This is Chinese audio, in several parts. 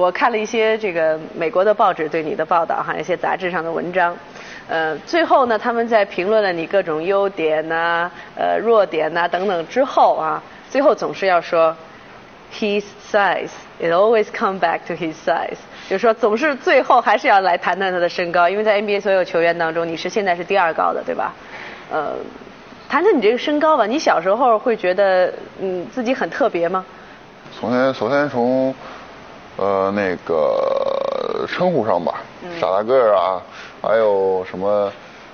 我看了一些这个美国的报纸对你的报道，还有一些杂志上的文章，呃，最后呢，他们在评论了你各种优点呐、呃弱点呐、等等之后啊，最后总是要说，his size it always come back to his size，就是说总是最后还是要来谈谈他的身高，因为在 NBA 所有球员当中，你是现在是第二高的，对吧？呃，谈谈你这个身高吧，你小时候会觉得嗯自己很特别吗？首先，首先从呃那个称呼上吧，傻大个儿啊，还有什么？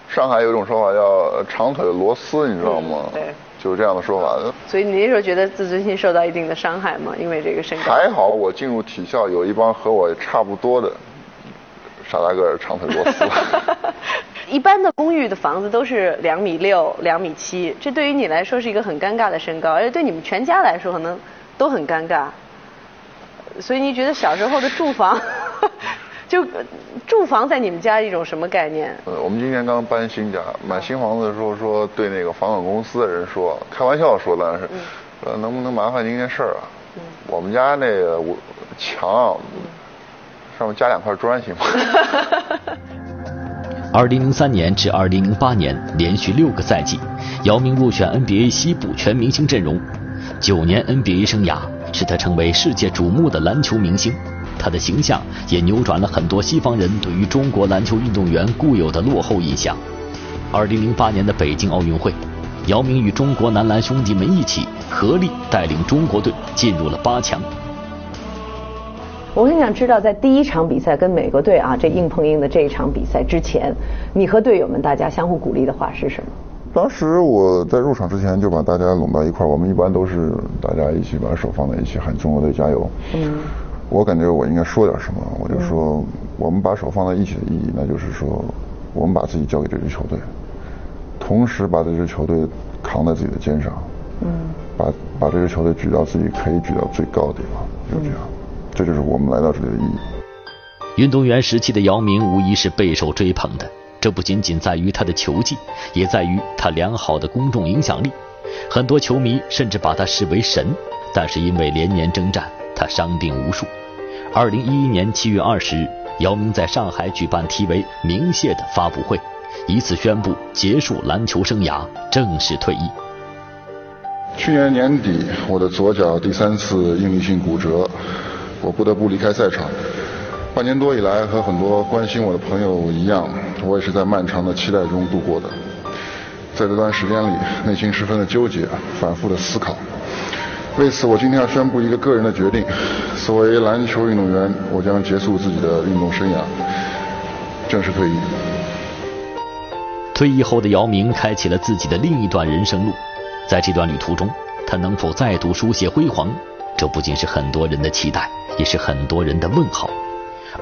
上海有一种说法叫长腿螺丝，你知道吗？对，就是这样的说法。所以你那时候觉得自尊心受到一定的伤害吗？因为这个身高？还好，我进入体校有一帮和我差不多的傻大个儿长腿螺丝。一般的公寓的房子都是两米六、两米七，这对于你来说是一个很尴尬的身高，而且对你们全家来说可能都很尴尬。所以你觉得小时候的住房，就住房在你们家一种什么概念？呃，我们今年刚搬新家，买新房子的时候说对那个房管公司的人说，开玩笑说当然是，呃，能不能麻烦您一件事儿啊？我们家那个我墙上面加两块砖行吗？二零零三年至二零零八年连续六个赛季，姚明入选 NBA 西部全明星阵容，九年 NBA 生涯使他成为世界瞩目的篮球明星。他的形象也扭转了很多西方人对于中国篮球运动员固有的落后印象。二零零八年的北京奥运会，姚明与中国男篮兄弟们一起合力带领中国队进入了八强。我很想知道，在第一场比赛跟美国队啊这硬碰硬的这一场比赛之前，你和队友们大家相互鼓励的话是什么？当时我在入场之前就把大家拢到一块儿，我们一般都是大家一起把手放在一起喊中国队加油。嗯。我感觉我应该说点什么，我就说我们把手放在一起的意义，那就是说我们把自己交给这支球队，同时把这支球队扛在自己的肩上。嗯。把把这支球队举到自己可以举到最高的地方，就这样。这就是我们来到这里的意义。运动员时期的姚明无疑是备受追捧的，这不仅仅在于他的球技，也在于他良好的公众影响力。很多球迷甚至把他视为神，但是因为连年征战，他伤病无数。二零一一年七月二十日，姚明在上海举办题为“明谢”的发布会，以此宣布结束篮球生涯，正式退役。去年年底，我的左脚第三次应力性骨折。我不得不离开赛场。半年多以来，和很多关心我的朋友一样，我也是在漫长的期待中度过的。在这段时间里，内心十分的纠结，反复的思考。为此，我今天要宣布一个个人的决定：作为篮球运动员，我将结束自己的运动生涯，正式退役。退役后的姚明开启了自己的另一段人生路，在这段旅途中，他能否再度书写辉煌？这不仅是很多人的期待，也是很多人的问号。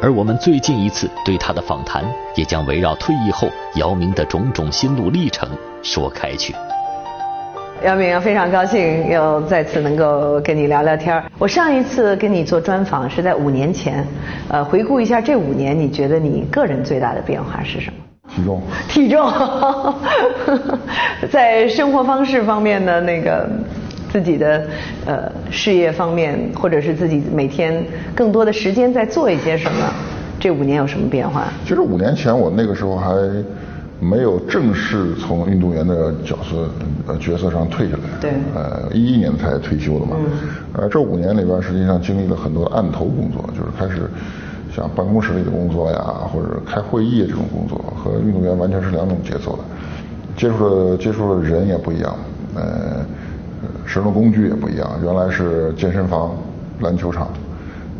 而我们最近一次对他的访谈，也将围绕退役后姚明的种种心路历程说开去。姚明，非常高兴又再次能够跟你聊聊天我上一次跟你做专访是在五年前，呃，回顾一下这五年，你觉得你个人最大的变化是什么？体重。体重，在生活方式方面的那个。自己的呃事业方面，或者是自己每天更多的时间在做一些什么？这五年有什么变化？其实五年前我那个时候还没有正式从运动员的角色呃角色上退下来。对。呃，一一年才退休的嘛。嗯。呃，这五年里边实际上经历了很多案头工作，就是开始像办公室里的工作呀，或者开会议这种工作，和运动员完全是两种节奏的。接触的接触的人也不一样，呃。使用的工具也不一样，原来是健身房、篮球场，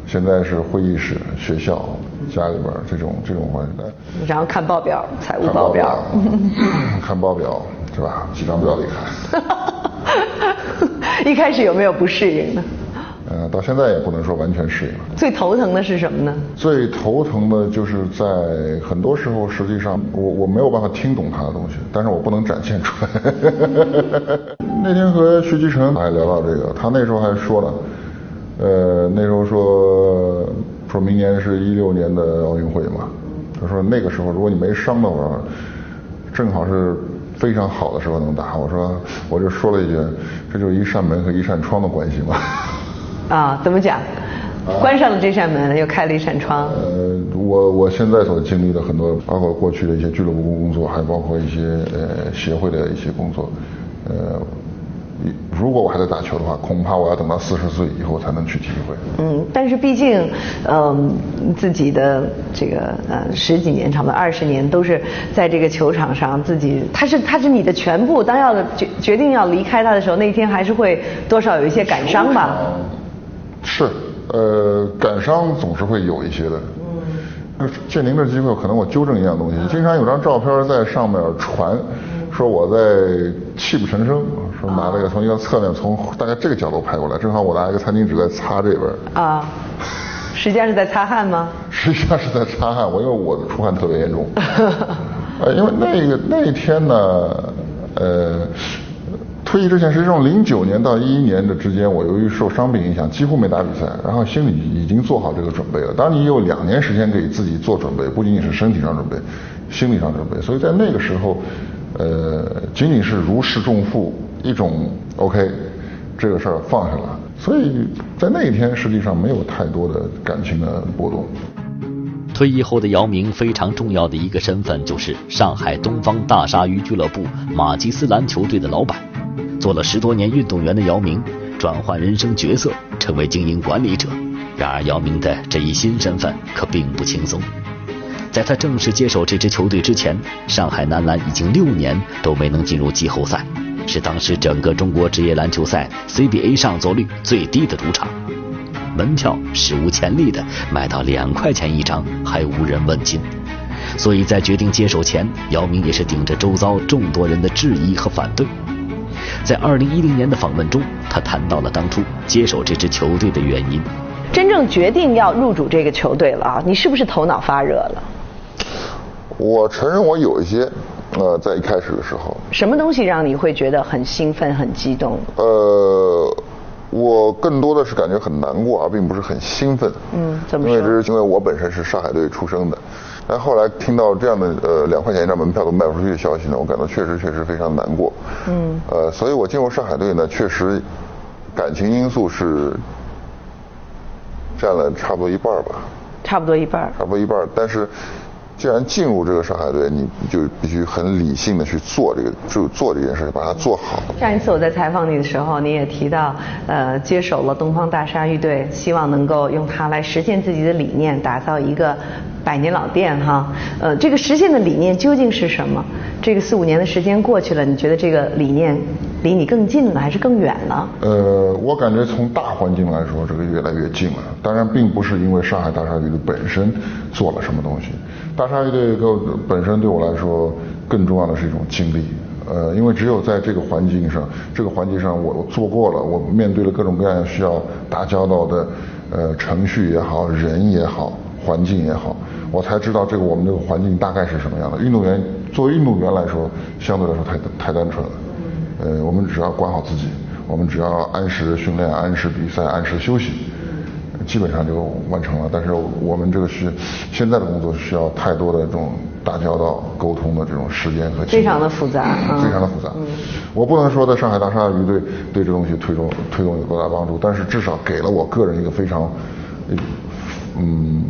现在是会议室、学校、家里边这种这种环境。然后看报表，财务报表。看报表是吧？几张表里看。一开始有没有不适应呢？呃，到现在也不能说完全适应。最头疼的是什么呢？最头疼的就是在很多时候，实际上我我没有办法听懂他的东西，但是我不能展现出来。那天和徐继成还聊到这个，他那时候还说了，呃，那时候说说明年是一六年的奥运会嘛，他说那个时候如果你没伤的话，正好是非常好的时候能打。我说我就说了一句，这就是一扇门和一扇窗的关系嘛。啊，怎么讲？关上了这扇门，又开了一扇窗。呃，我我现在所经历的很多，包括过去的一些俱乐部工作，还包括一些呃协会的一些工作，呃。如果我还在打球的话，恐怕我要等到四十岁以后才能去体会。嗯，但是毕竟，嗯，自己的这个呃十几年，差不多二十年，都是在这个球场上，自己他是他是你的全部。当要决决定要离开他的时候，那一天还是会多少有一些感伤吧？是，呃，感伤总是会有一些的。嗯。借您的机会，可能我纠正一样东西。经常有张照片在上面传。说我在泣不成声，说拿了个从一个侧面从大概这个角度拍过来，正好我拿一个餐巾纸在擦这边。啊，实际上是在擦汗吗？实际上是在擦汗，我因为我的出汗特别严重。呃，因为那个那一天呢，呃，退役之前，实际上零九年到一一年的之间，我由于受伤病影响，几乎没打比赛，然后心里已经做好这个准备了。当你有两年时间给自己做准备，不仅仅是身体上准备，心理上准备，所以在那个时候。呃，仅仅是如释重负，一种 OK，这个事儿放下了，所以在那一天实际上没有太多的感情的波动。退役后的姚明非常重要的一个身份就是上海东方大鲨鱼俱乐部马吉斯篮球队的老板。做了十多年运动员的姚明，转换人生角色，成为经营管理者。然而，姚明的这一新身份可并不轻松。在他正式接手这支球队之前，上海男篮已经六年都没能进入季后赛，是当时整个中国职业篮球赛 CBA 上座率最低的赌场，门票史无前例的卖到两块钱一张，还无人问津。所以在决定接手前，姚明也是顶着周遭众多人的质疑和反对。在二零一零年的访问中，他谈到了当初接手这支球队的原因。真正决定要入主这个球队了啊，你是不是头脑发热了？我承认我有一些，呃，在一开始的时候。什么东西让你会觉得很兴奋、很激动？呃，我更多的是感觉很难过，而并不是很兴奋。嗯，怎么说？因为这是因为我本身是上海队出生的，但后来听到这样的呃两块钱一张门票都卖不出去的消息呢，我感到确实确实非常难过。嗯。呃，所以我进入上海队呢，确实感情因素是占了差不多一半吧。差不多一半。差不多一半，但是。既然进入这个上海队，你就必须很理性的去做这个，就做这件事，把它做好。上一次我在采访你的时候，你也提到，呃，接手了东方大鲨鱼队，希望能够用它来实现自己的理念，打造一个百年老店，哈。呃，这个实现的理念究竟是什么？这个四五年的时间过去了，你觉得这个理念离你更近了，还是更远了？呃，我感觉从大环境来说，这个越来越近了。当然，并不是因为上海大鲨鱼队本身做了什么东西。大鲨鱼队个本身对我来说更重要的是一种经历，呃，因为只有在这个环境上，这个环境上我做过了，我面对了各种各样需要打交道的，呃，程序也好，人也好，环境也好，我才知道这个我们这个环境大概是什么样的。运动员作为运动员来说，相对来说太太单纯了，呃，我们只要管好自己，我们只要按时训练，按时比赛，按时休息。基本上就完成了，但是我们这个是现在的工作需要太多的这种打交道、沟通的这种时间和非常的复杂，非常的复杂。我不能说在上海大鲨鱼队对这东西推动推动有多大帮助，但是至少给了我个人一个非常嗯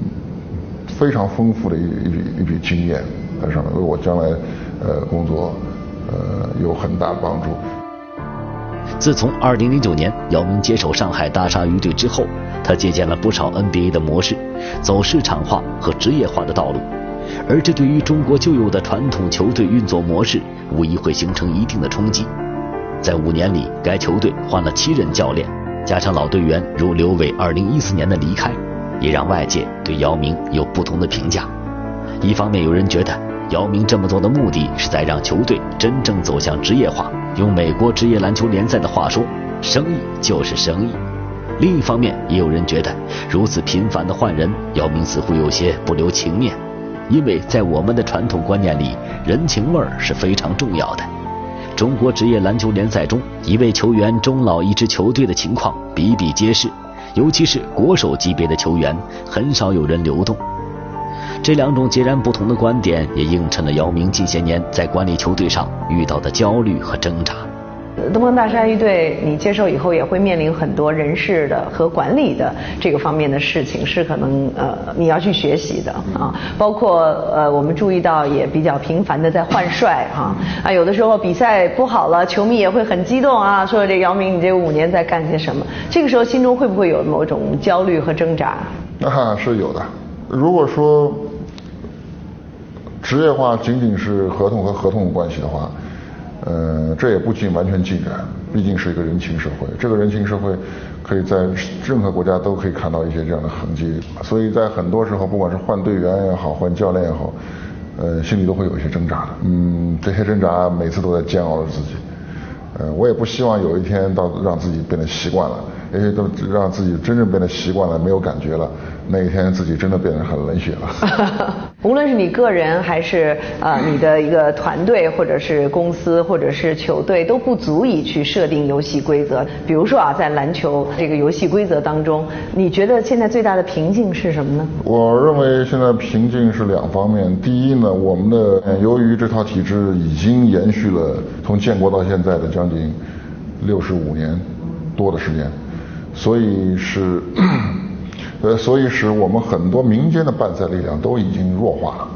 非常丰富的一一笔一笔经验在上面，为我将来呃工作呃有很大的帮助。自从2009年姚明接手上海大鲨鱼队之后。他借鉴了不少 NBA 的模式，走市场化和职业化的道路，而这对于中国旧有的传统球队运作模式，无疑会形成一定的冲击。在五年里，该球队换了七任教练，加上老队员如刘伟2014年的离开，也让外界对姚明有不同的评价。一方面，有人觉得姚明这么做的目的是在让球队真正走向职业化，用美国职业篮球联赛的话说，生意就是生意。另一方面，也有人觉得如此频繁的换人，姚明似乎有些不留情面，因为在我们的传统观念里，人情味儿是非常重要的。中国职业篮球联赛中，一位球员终老一支球队的情况比比皆是，尤其是国手级别的球员，很少有人流动。这两种截然不同的观点，也映衬了姚明近些年在管理球队上遇到的焦虑和挣扎。东方大鲨鱼队你接受以后也会面临很多人事的和管理的这个方面的事情，是可能呃你要去学习的啊。包括呃我们注意到也比较频繁的在换帅啊啊有的时候比赛不好了，球迷也会很激动啊，说这姚明你这五年在干些什么？这个时候心中会不会有某种焦虑和挣扎？那是有的。如果说职业化仅仅是合同和合同关系的话。呃，这也不尽完全进展，毕竟是一个人情社会。这个人情社会，可以在任何国家都可以看到一些这样的痕迹。所以在很多时候，不管是换队员也好，换教练也好，呃，心里都会有一些挣扎的。嗯，这些挣扎每次都在煎熬着自己。呃，我也不希望有一天到让自己变得习惯了。那些都让自己真正变得习惯了，没有感觉了，那一天自己真的变得很冷血了。无论是你个人还是啊你的一个团队，或者是公司，或者是球队，都不足以去设定游戏规则。比如说啊，在篮球这个游戏规则当中，你觉得现在最大的瓶颈是什么呢？我认为现在瓶颈是两方面。第一呢，我们的由于这套体制已经延续了从建国到现在的将近六十五年多的时间。所以是，呃，所以使我们很多民间的办赛力量都已经弱化了。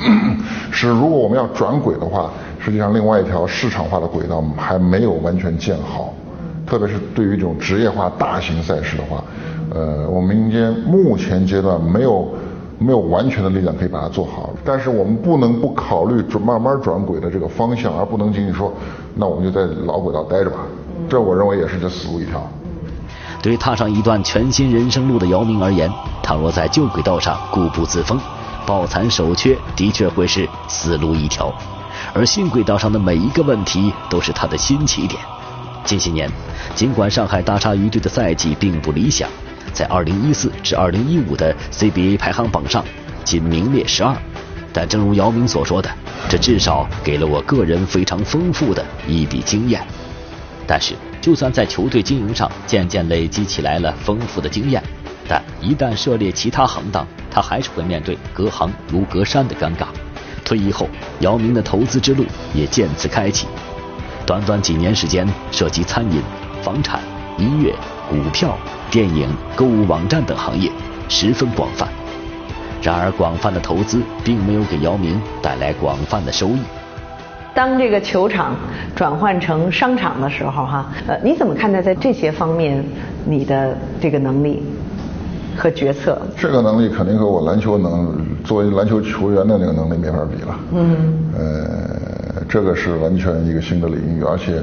是，如果我们要转轨的话，实际上另外一条市场化的轨道还没有完全建好。特别是对于这种职业化大型赛事的话，呃，我们民间目前阶段没有没有完全的力量可以把它做好。但是我们不能不考虑转慢慢转轨的这个方向，而不能仅仅说，那我们就在老轨道待着吧。这我认为也是这死路一条。对踏上一段全新人生路的姚明而言，倘若在旧轨道上固步自封、抱残守缺，的确会是死路一条；而新轨道上的每一个问题，都是他的新起点。近些年，尽管上海大鲨鱼队的赛季并不理想，在2014至2015的 CBA 排行榜上仅名列十二，但正如姚明所说的，这至少给了我个人非常丰富的一笔经验。但是。就算在球队经营上渐渐累积起来了丰富的经验，但一旦涉猎其他行当，他还是会面对隔行如隔山的尴尬。退役后，姚明的投资之路也渐次开启。短短几年时间，涉及餐饮、房产、音乐、股票、电影、购物网站等行业，十分广泛。然而，广泛的投资并没有给姚明带来广泛的收益。当这个球场转换成商场的时候，哈，呃，你怎么看待在这些方面你的这个能力和决策？这个能力肯定和我篮球能作为篮球球员的那个能力没法比了。嗯。呃，这个是完全一个新的领域，而且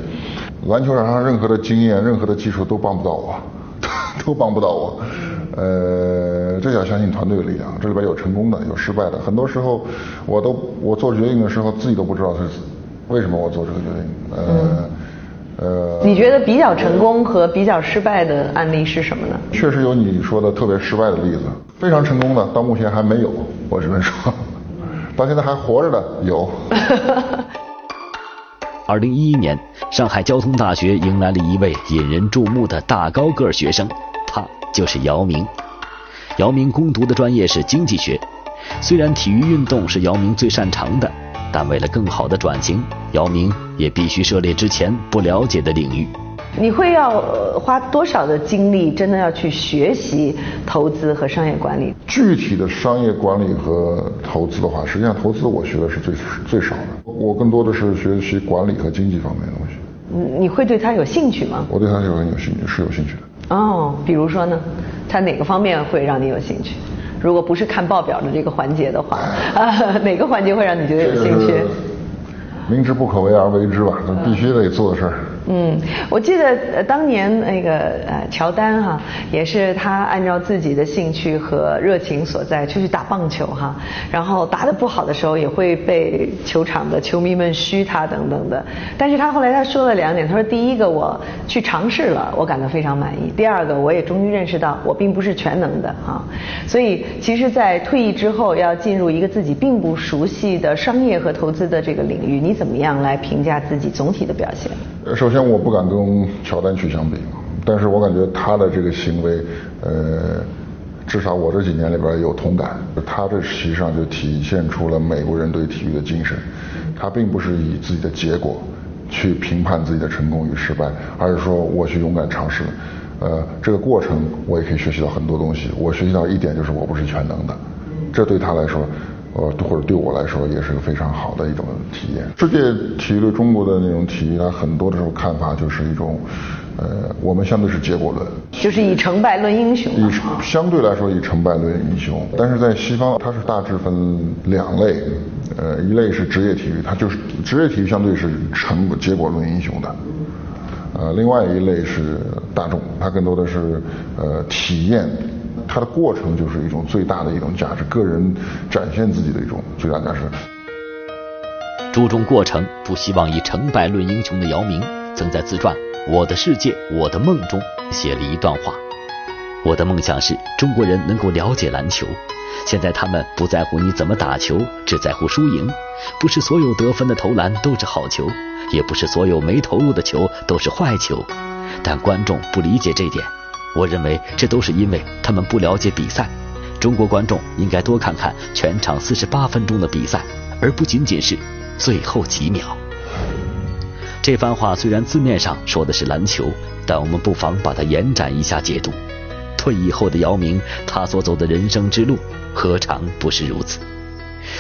篮球场上任何的经验、任何的技术都帮不到我，都帮不到我。呃，这要相信团队的力量。这里边有成功的，有失败的。很多时候，我都我做决定的时候，自己都不知道是。为什么我做这个决定？呃，呃，你觉得比较成功和比较失败的案例是什么呢？确实有你说的特别失败的例子，非常成功的到目前还没有，我只能说，到现在还活着的有。二零一一年，上海交通大学迎来了一位引人注目的大高个学生，他就是姚明。姚明攻读的专业是经济学，虽然体育运动是姚明最擅长的。但为了更好的转型，姚明也必须涉猎之前不了解的领域。你会要花多少的精力，真的要去学习投资和商业管理？具体的商业管理和投资的话，实际上投资我学的是最最少的，我更多的是学习管理和经济方面的东西。你你会对他有兴趣吗？我对他有很有兴趣，是有兴趣的。哦，比如说呢？他哪个方面会让你有兴趣？如果不是看报表的这个环节的话，啊，哪个环节会让你觉得有兴趣？明知不可为而为之吧，那必须得做的事儿。嗯，我记得呃当年那个呃乔丹哈，也是他按照自己的兴趣和热情所在出去打棒球哈，然后打得不好的时候也会被球场的球迷们嘘他等等的。但是他后来他说了两点，他说第一个我去尝试了，我感到非常满意；第二个我也终于认识到我并不是全能的啊。所以其实，在退役之后要进入一个自己并不熟悉的商业和投资的这个领域，你怎么样来评价自己总体的表现？首先。我不敢跟乔丹去相比，但是我感觉他的这个行为，呃，至少我这几年里边有同感。他这实际上就体现出了美国人对体育的精神，他并不是以自己的结果去评判自己的成功与失败，而是说我去勇敢尝试。呃，这个过程我也可以学习到很多东西。我学习到一点就是我不是全能的，这对他来说，呃，或者对我来说也是个非常好的一种体验。世界体育对中国的那种体育，它很多的时候看法就是一种，呃，我们相对是结果论，就是以成败论英雄。以相对来说以成败论英雄，但是在西方它是大致分两类，呃，一类是职业体育，它就是职业体育相对是成结果论英雄的。呃，另外一类是大众，它更多的是呃体验，它的过程就是一种最大的一种价值，个人展现自己的一种最大价值。注重过程，不希望以成败论英雄的姚明，曾在自传《我的世界我的梦》中写了一段话：我的梦想是中国人能够了解篮球。现在他们不在乎你怎么打球，只在乎输赢。不是所有得分的投篮都是好球，也不是所有没投入的球都是坏球。但观众不理解这点，我认为这都是因为他们不了解比赛。中国观众应该多看看全场四十八分钟的比赛，而不仅仅是最后几秒。这番话虽然字面上说的是篮球，但我们不妨把它延展一下解读。退役后的姚明，他所走的人生之路。何尝不是如此？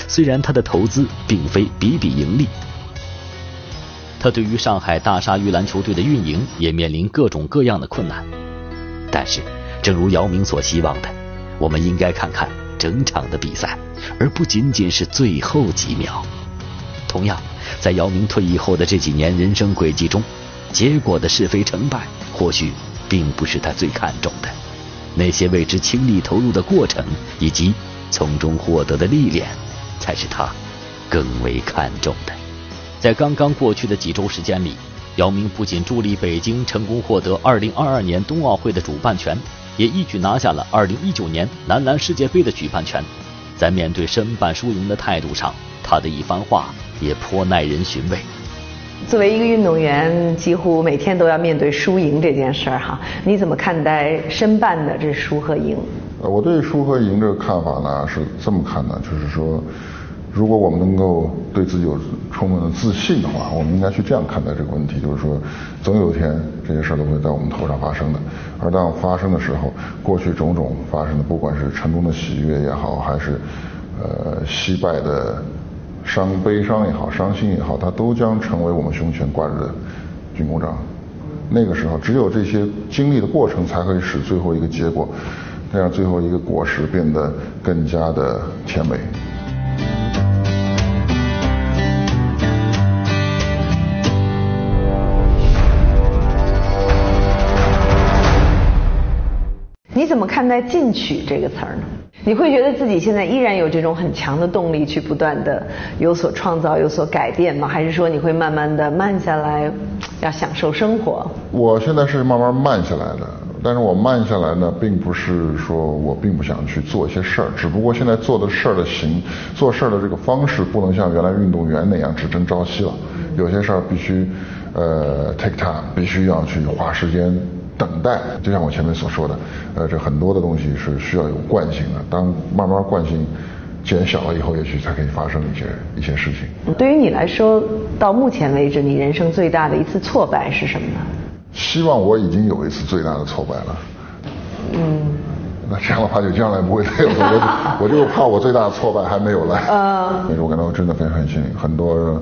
虽然他的投资并非比比盈利，他对于上海大鲨鱼篮球队的运营也面临各种各样的困难。但是，正如姚明所希望的，我们应该看看整场的比赛，而不仅仅是最后几秒。同样，在姚明退役后的这几年人生轨迹中，结果的是非成败，或许并不是他最看重的。那些为之倾力投入的过程，以及从中获得的历练，才是他更为看重的。在刚刚过去的几周时间里，姚明不仅助力北京成功获得2022年冬奥会的主办权，也一举拿下了2019年男篮世界杯的举办权。在面对申办输赢的态度上，他的一番话也颇耐人寻味。作为一个运动员，几乎每天都要面对输赢这件事儿哈，你怎么看待申办的这输和赢？呃，我对输和赢这个看法呢是这么看的，就是说，如果我们能够对自己有充分的自信的话，我们应该去这样看待这个问题，就是说，总有一天这些事儿都会在我们头上发生的，而当发生的时候，过去种种发生的，不管是成功的喜悦也好，还是呃失败的。伤悲伤也好，伤心也好，它都将成为我们胸前挂着的军功章。那个时候，只有这些经历的过程，才会使最后一个结果，让最后一个果实变得更加的甜美。你怎么看待“进取”这个词儿呢？你会觉得自己现在依然有这种很强的动力去不断的有所创造、有所改变吗？还是说你会慢慢的慢下来，要享受生活？我现在是慢慢慢下来的，但是我慢下来呢，并不是说我并不想去做一些事儿，只不过现在做的事儿的形，做事儿的这个方式不能像原来运动员那样只争朝夕了，有些事儿必须呃 take time，必须要去花时间。等待，就像我前面所说的，呃，这很多的东西是需要有惯性的。当慢慢惯性减小了以后，也许才可以发生一些一些事情。对于你来说，到目前为止，你人生最大的一次挫败是什么呢？希望我已经有一次最大的挫败了。嗯。那这样的话，就将来不会再有了。我就怕我最大的挫败还没有来。嗯。所以我感到真的非常幸运，很多。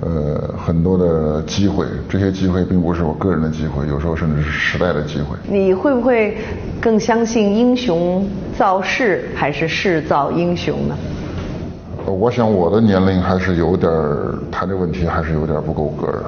呃，很多的机会，这些机会并不是我个人的机会，有时候甚至是时代的机会。你会不会更相信英雄造势还是势造英雄呢？我想我的年龄还是有点谈这个问题还是有点不够格，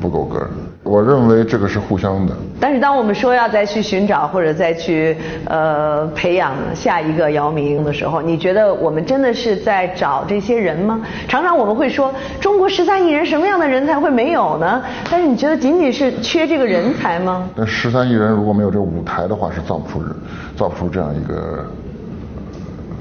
不够格。我认为这个是互相的。但是当我们说要再去寻找或者再去呃培养下一个姚明的时候，你觉得我们真的是在找这些人吗？常常我们会说中国十三亿人什么样的人才会没有呢？但是你觉得仅仅是缺这个人才吗？那十三亿人如果没有这个舞台的话，是造不出人，造不出这样一个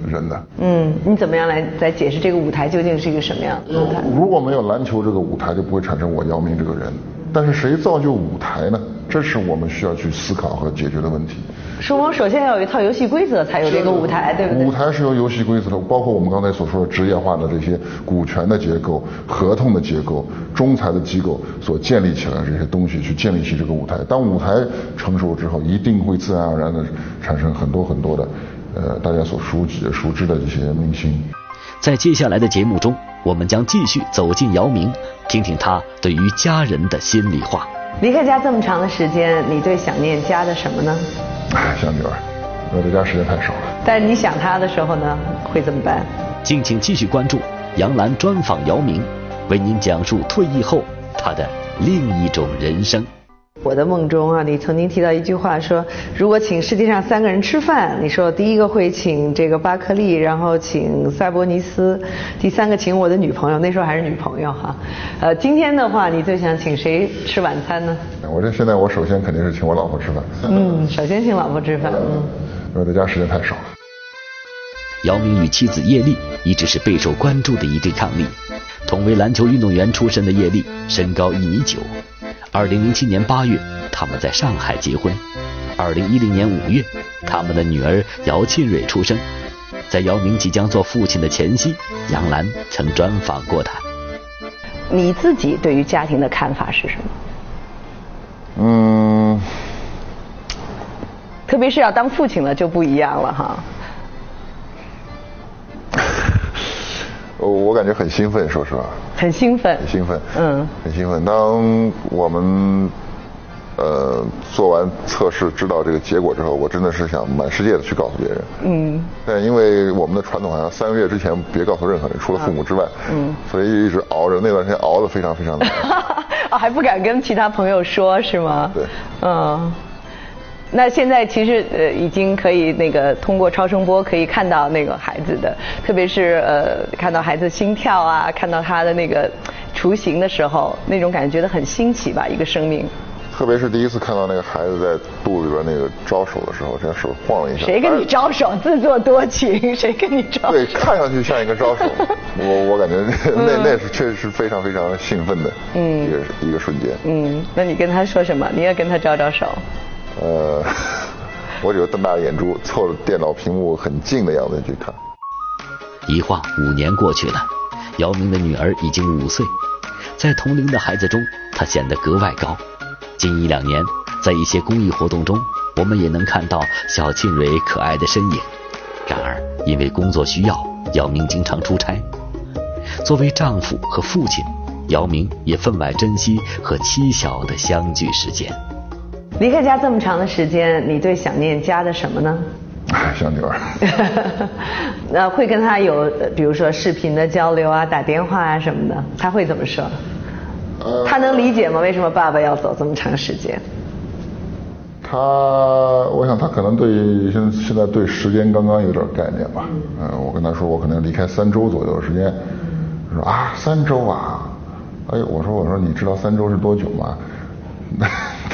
人的。嗯，你怎么样来来解释这个舞台究竟是一个什么样的舞台？如果没有篮球这个舞台，就不会产生我姚明这个人。但是谁造就舞台呢？这是我们需要去思考和解决的问题。双方首先要有一套游戏规则，才有这个舞台，对不对？舞台是由游戏规则的，包括我们刚才所说的职业化的这些股权的结构、合同的结构、仲裁的机构所建立起来的这些东西，去建立起这个舞台。当舞台成熟之后，一定会自然而然的产生很多很多的，呃，大家所熟知熟知的这些明星。在接下来的节目中，我们将继续走进姚明，听听他对于家人的心里话。离开家这么长的时间，你最想念家的什么呢？想女儿，我在家时间太少了。但是你想她的时候呢，会怎么办？敬请继续关注杨澜专访姚明，为您讲述退役后他的另一种人生。我的梦中啊，你曾经提到一句话说，如果请世界上三个人吃饭，你说第一个会请这个巴克利，然后请塞博尼斯，第三个请我的女朋友，那时候还是女朋友哈。呃，今天的话，你最想请谁吃晚餐呢？我这现在我首先肯定是请我老婆吃饭。嗯，首先请老婆吃饭。嗯，因为在家时间太少了。姚明与妻子叶丽一直是备受关注的一对伉俪。同为篮球运动员出身的叶丽，身高一米九。二零零七年八月，他们在上海结婚。二零一零年五月，他们的女儿姚沁蕊出生。在姚明即将做父亲的前夕，杨澜曾专访过他。你自己对于家庭的看法是什么？嗯，特别是要当父亲了就不一样了哈。我感觉很兴奋，说实话。很兴奋。很兴奋。嗯。很兴奋。当我们呃做完测试，知道这个结果之后，我真的是想满世界的去告诉别人。嗯。但因为我们的传统好像三个月之前别告诉任何人，除了父母之外。嗯。所以一直熬着，那段时间熬得非常非常难。啊，还不敢跟其他朋友说，是吗？对。嗯。那现在其实呃已经可以那个通过超声波可以看到那个孩子的，特别是呃看到孩子心跳啊，看到他的那个雏形的时候，那种感觉觉得很新奇吧，一个生命。特别是第一次看到那个孩子在肚子里边那个招手的时候，这手晃了一下。谁跟你招手？自作多情？谁跟你招？对，看上去像一个招手。我我感觉那那是确实是非常非常兴奋的嗯一个一个瞬间。嗯，那你跟他说什么？你也跟他招招手。呃，我只有瞪大眼珠，凑着电脑屏幕很近的样子去看。一晃五年过去了，姚明的女儿已经五岁，在同龄的孩子中，她显得格外高。近一两年，在一些公益活动中，我们也能看到小沁蕊可爱的身影。然而，因为工作需要，姚明经常出差。作为丈夫和父亲，姚明也分外珍惜和妻小的相聚时间。离开家这么长的时间，你最想念家的什么呢？小女儿。那会跟他有，比如说视频的交流啊，打电话啊什么的，他会怎么说？他能理解吗？为什么爸爸要走这么长时间？他，我想他可能对现现在对时间刚刚有点概念吧。嗯。我跟他说我可能离开三周左右的时间。他说啊，三周啊？哎，我说我说你知道三周是多久吗？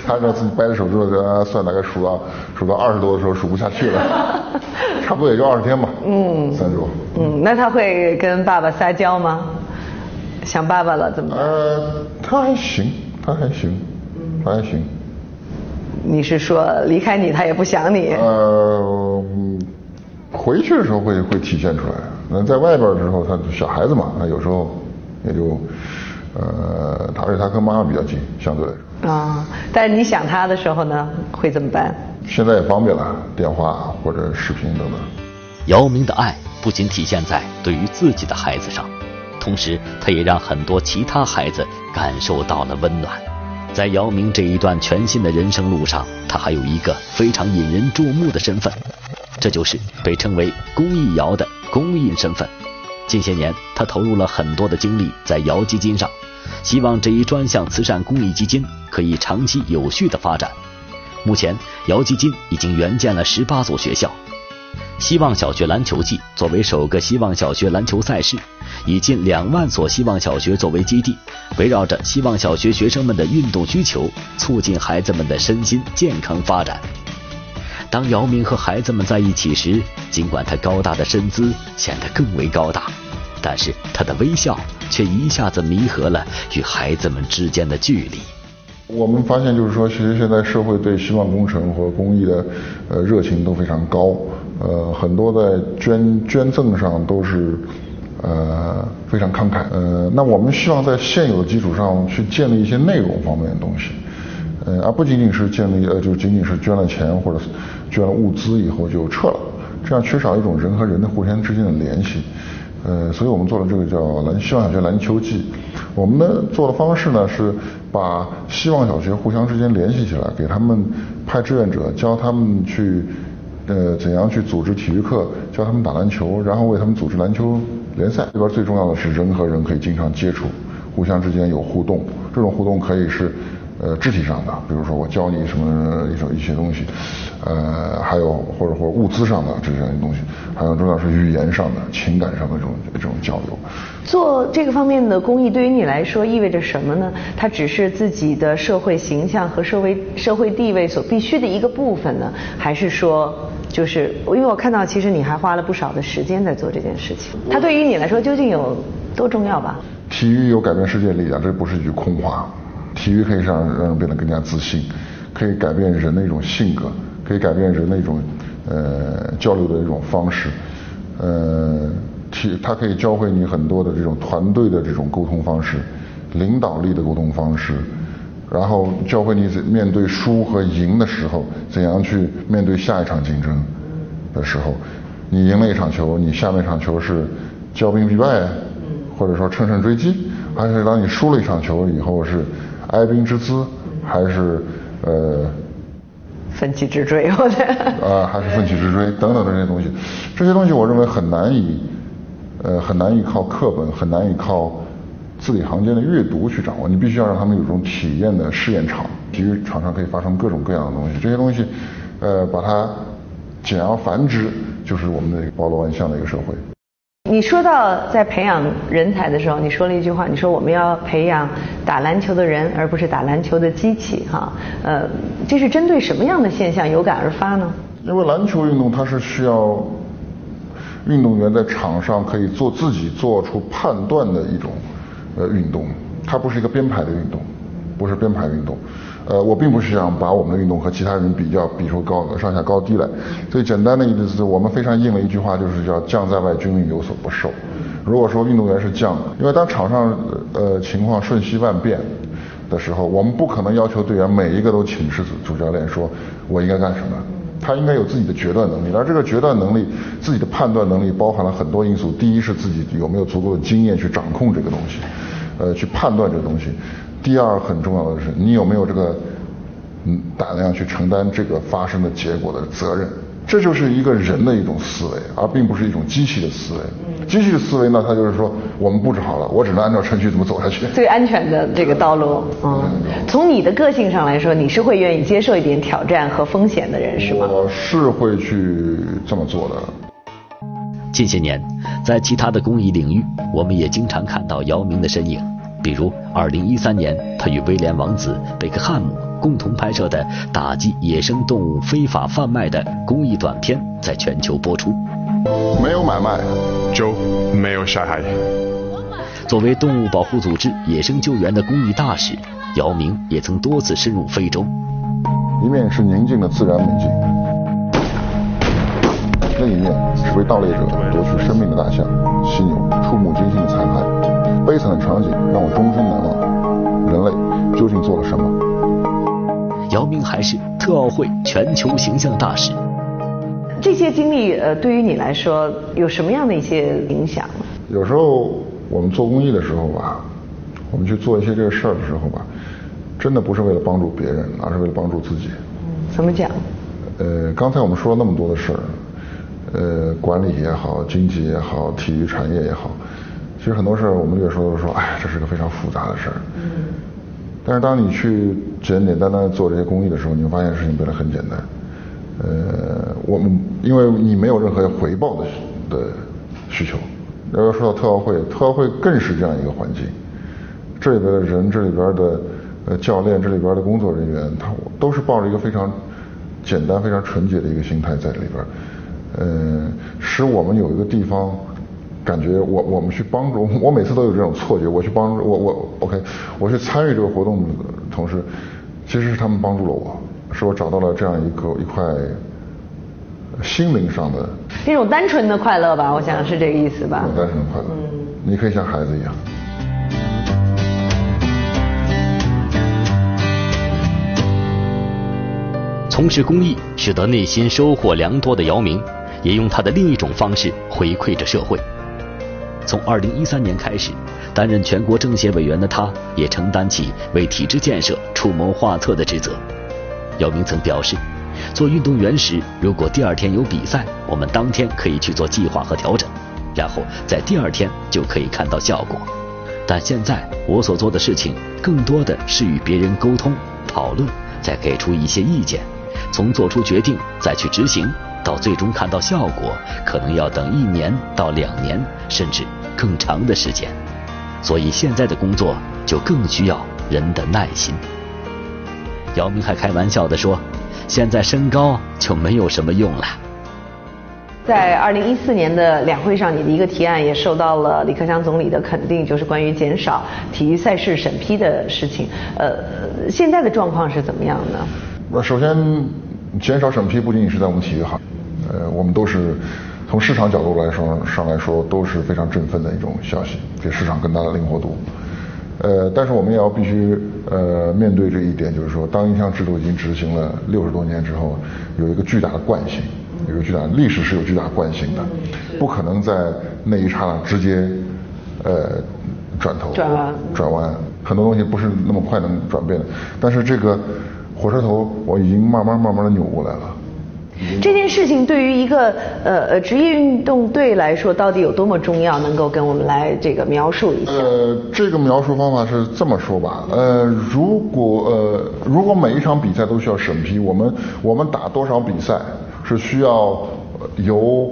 他让自己掰着手指头在算，大概数到数到二十多的时候数不下去了，差不多也就二十天吧。嗯，三周。嗯，那他会跟爸爸撒娇吗？想爸爸了怎么？呃，他还行，他还行，他还行。你是说离开你他也不想你？呃，回去的时候会会体现出来。那在外边的时候，他小孩子嘛，他有时候也就呃，他而且他跟妈妈比较近，相对来说。啊！但是你想他的时候呢，会怎么办？现在也方便了，电话或者视频等等。姚明的爱不仅体现在对于自己的孩子上，同时他也让很多其他孩子感受到了温暖。在姚明这一段全新的人生路上，他还有一个非常引人注目的身份，这就是被称为“公益姚”的公益身份。近些年，他投入了很多的精力在姚基金上。希望这一专项慈善公益基金可以长期有序的发展。目前，姚基金已经援建了十八所学校。希望小学篮球季作为首个希望小学篮球赛事，以近两万所希望小学作为基地，围绕着希望小学学生们的运动需求，促进孩子们的身心健康发展。当姚明和孩子们在一起时，尽管他高大的身姿显得更为高大。但是他的微笑却一下子弥合了与孩子们之间的距离。我们发现就是说，其实现在社会对希望工程和公益的呃热情都非常高，呃，很多在捐捐赠上都是呃非常慷慨。呃，那我们希望在现有的基础上去建立一些内容方面的东西，呃，而不仅仅是建立呃就仅仅是捐了钱或者捐了物资以后就撤了，这样缺少一种人和人的互相之间的联系。呃，所以我们做了这个叫篮希望小学篮球季。我们的做的方式呢是把希望小学互相之间联系起来，给他们派志愿者教他们去呃怎样去组织体育课，教他们打篮球，然后为他们组织篮球联赛。这边最重要的是人和人可以经常接触，互相之间有互动。这种互动可以是。呃，肢体上的，比如说我教你什么一种一些东西，呃，还有或者或者物资上的这些东西，还有重要是语言上的、情感上的这种这种交流。做这个方面的公益对于你来说意味着什么呢？它只是自己的社会形象和社会社会地位所必须的一个部分呢，还是说就是因为我看到其实你还花了不少的时间在做这件事情，它对于你来说究竟有多重要吧？体育有改变世界的力量，这不是一句空话。体育可以让让人变得更加自信，可以改变人的一种性格，可以改变人的一种呃交流的一种方式，呃体它可以教会你很多的这种团队的这种沟通方式，领导力的沟通方式，然后教会你怎面对输和赢的时候怎样去面对下一场竞争的时候，你赢了一场球，你下面一场球是骄兵必败，或者说乘胜追击，还是当你输了一场球以后是。哀兵之姿，还是呃奋起直追，我觉得啊，还是奋起直追等等的这些东西，这些东西我认为很难以呃很难以靠课本，很难以靠字里行间的阅读去掌握。你必须要让他们有种体验的试验场，体育场上可以发生各种各样的东西。这些东西呃把它简而繁之，就是我们的包罗万象的一个社会。你说到在培养人才的时候，你说了一句话，你说我们要培养打篮球的人，而不是打篮球的机器，哈，呃，这是针对什么样的现象有感而发呢？因为篮球运动它是需要运动员在场上可以做自己做出判断的一种呃运动，它不是一个编排的运动，不是编排运动。呃，我并不是想把我们的运动和其他人比较，比出高上下高低来。最简单的意思是我们非常应了一句话，就是叫“将在外，军令有所不受”。如果说运动员是将，因为当场上呃情况瞬息万变的时候，我们不可能要求队员每一个都请示主教练说“我应该干什么”。他应该有自己的决断能力，而这个决断能力、自己的判断能力包含了很多因素。第一是自己有没有足够的经验去掌控这个东西，呃，去判断这个东西。第二很重要的是，你有没有这个嗯胆量去承担这个发生的结果的责任？这就是一个人的一种思维，而并不是一种机器的思维。机器的思维呢，它就是说我们布置好了，我只能按照程序怎么走下去。最安全的这个道路。嗯。从你的个性上来说，你是会愿意接受一点挑战和风险的人，是吗？我是会去这么做的。近些年，在其他的公益领域，我们也经常看到姚明的身影。比如，2013年，他与威廉王子贝克汉姆共同拍摄的打击野生动物非法贩卖的公益短片在全球播出。没有买卖，就没有杀害。作为动物保护组织野生救援的公益大使，姚明也曾多次深入非洲。一面是宁静的自然美景，另一面是为盗猎者夺取生命的大象、犀牛，触目惊心的。悲惨的场景让我终身难忘。人类究竟做了什么？姚明还是特奥会全球形象大使。这些经历呃，对于你来说有什么样的一些影响？有时候我们做公益的时候吧，我们去做一些这个事儿的时候吧，真的不是为了帮助别人，而是为了帮助自己。怎么讲？呃，刚才我们说了那么多的事儿，呃，管理也好，经济也好，体育产业也好。其实很多事儿，我们有时候说，哎，这是个非常复杂的事儿。嗯。但是当你去简简单单做这些公益的时候，你会发现事情变得很简单。呃，我们因为你没有任何回报的的需求。要说到特奥会，特奥会更是这样一个环境。这里边的人，这里边的呃教练，这里边的工作人员，他都是抱着一个非常简单、非常纯洁的一个心态在里边。呃，使我们有一个地方。感觉我我们去帮助 我每次都有这种错觉，我去帮助我我 OK，我去参与这个活动的同时，其实是他们帮助了我，是我找到了这样一个一块心灵上的那种单纯的快乐吧，我想是这个意思吧。单纯的快乐。你可以像孩子一样。从事公益，使得内心收获良多的姚明，也用他的另一种方式回馈着社会。从2013年开始，担任全国政协委员的他，也承担起为体制建设出谋划策的职责。姚明曾表示，做运动员时，如果第二天有比赛，我们当天可以去做计划和调整，然后在第二天就可以看到效果。但现在我所做的事情，更多的是与别人沟通、讨论，再给出一些意见。从做出决定再去执行，到最终看到效果，可能要等一年到两年，甚至更长的时间。所以现在的工作就更需要人的耐心。姚明还开玩笑地说：“现在身高就没有什么用了。”在二零一四年的两会上，你的一个提案也受到了李克强总理的肯定，就是关于减少体育赛事审批的事情。呃，现在的状况是怎么样呢？那首先。减少审批不仅仅是在我们体育行，呃，我们都是从市场角度来说上来说都是非常振奋的一种消息，给市场更大的灵活度。呃，但是我们也要必须呃面对这一点，就是说，当一项制度已经执行了六十多年之后，有一个巨大的惯性，有一个巨大的历史是有巨大惯性的，不可能在那一刹那直接呃转头转弯转弯，很多东西不是那么快能转变的，但是这个。火车头我已经慢慢慢慢的扭过来了。这件事情对于一个呃呃职业运动队来说，到底有多么重要？能够跟我们来这个描述一下。呃，这个描述方法是这么说吧，呃，如果呃如果每一场比赛都需要审批，我们我们打多少比赛是需要由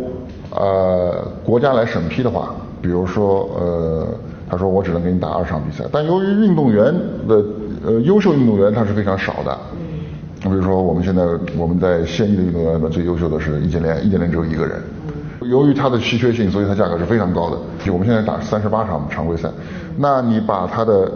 呃国家来审批的话，比如说呃他说我只能给你打二场比赛，但由于运动员的呃优秀运动员他是非常少的。你比如说，我们现在我们在现役的运动员里面最优秀的是易建联，易建联只有一个人。由于它的稀缺性，所以它价格是非常高的。就我们现在打三十八场常规赛，那你把它的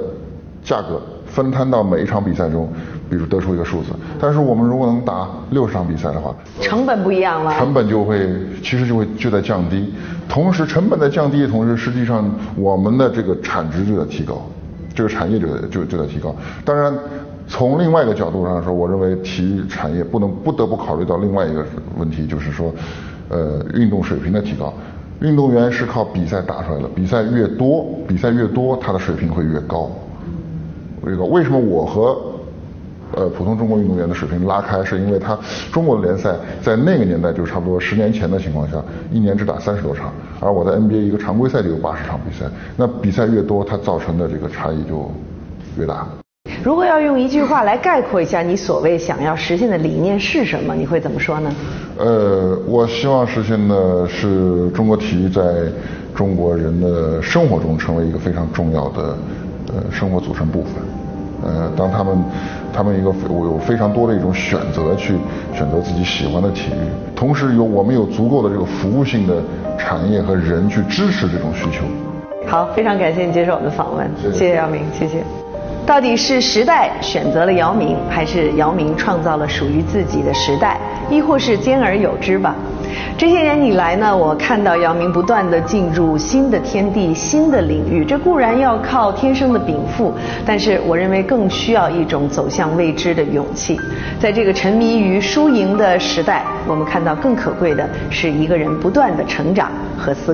价格分摊到每一场比赛中，比如得出一个数字。但是我们如果能打六十场比赛的话，成本不一样了。成本就会其实就会就在降低，同时成本在降低的同时，实际上我们的这个产值就在提高，这个产业就在就就在提高。当然。从另外一个角度上说，我认为体育产业不能不得不考虑到另外一个问题，就是说，呃，运动水平的提高。运动员是靠比赛打出来的，比赛越多，比赛越多，他的水平会越高。这个。为什么我和呃普通中国运动员的水平拉开？是因为他中国的联赛在那个年代就差不多十年前的情况下，一年只打三十多场，而我在 NBA 一个常规赛就有八十场比赛。那比赛越多，它造成的这个差异就越大。如果要用一句话来概括一下你所谓想要实现的理念是什么，你会怎么说呢？呃，我希望实现的是中国体育在中国人的生活中成为一个非常重要的呃生活组成部分。呃，当他们他们一个我有非常多的一种选择去选择自己喜欢的体育，同时有我们有足够的这个服务性的产业和人去支持这种需求。好，非常感谢你接受我们的访问，谢谢姚明，谢谢。到底是时代选择了姚明，还是姚明创造了属于自己的时代，亦或是兼而有之吧？这些年以来呢，我看到姚明不断的进入新的天地、新的领域，这固然要靠天生的禀赋，但是我认为更需要一种走向未知的勇气。在这个沉迷于输赢的时代，我们看到更可贵的是一个人不断的成长和思。